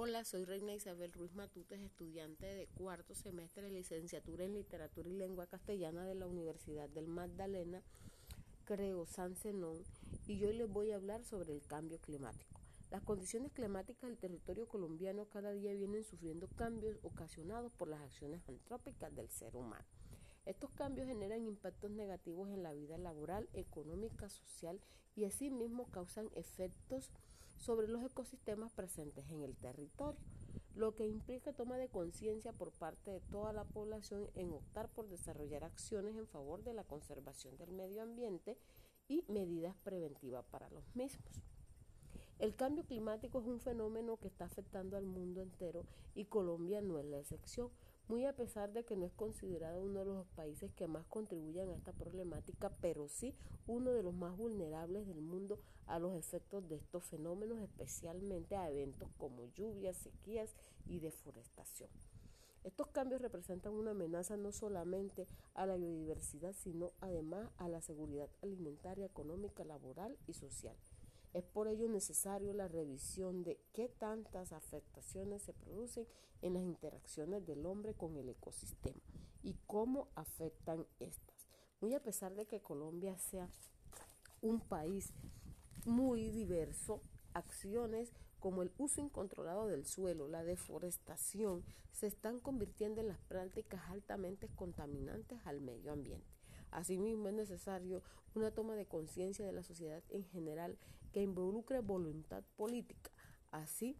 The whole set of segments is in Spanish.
Hola, soy Reina Isabel Ruiz Matutes, estudiante de cuarto semestre de licenciatura en Literatura y Lengua Castellana de la Universidad del Magdalena, Creo San Zenón, y hoy les voy a hablar sobre el cambio climático. Las condiciones climáticas del territorio colombiano cada día vienen sufriendo cambios ocasionados por las acciones antrópicas del ser humano. Estos cambios generan impactos negativos en la vida laboral, económica, social y asimismo causan efectos sobre los ecosistemas presentes en el territorio, lo que implica toma de conciencia por parte de toda la población en optar por desarrollar acciones en favor de la conservación del medio ambiente y medidas preventivas para los mismos. El cambio climático es un fenómeno que está afectando al mundo entero y Colombia no es la excepción, muy a pesar de que no es considerado uno de los países que más contribuyen a esta problemática, pero sí uno de los más vulnerables del mundo a los efectos de estos fenómenos, especialmente a eventos como lluvias, sequías y deforestación. Estos cambios representan una amenaza no solamente a la biodiversidad, sino además a la seguridad alimentaria, económica, laboral y social. Es por ello necesario la revisión de qué tantas afectaciones se producen en las interacciones del hombre con el ecosistema y cómo afectan estas. Muy a pesar de que Colombia sea un país muy diverso, acciones como el uso incontrolado del suelo, la deforestación, se están convirtiendo en las prácticas altamente contaminantes al medio ambiente. Asimismo, es necesario una toma de conciencia de la sociedad en general que involucre voluntad política, así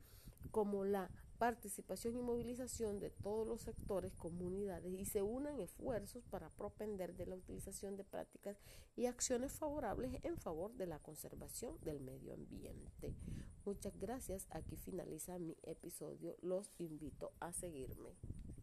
como la participación y movilización de todos los sectores, comunidades y se unan esfuerzos para propender de la utilización de prácticas y acciones favorables en favor de la conservación del medio ambiente. Muchas gracias. Aquí finaliza mi episodio. Los invito a seguirme.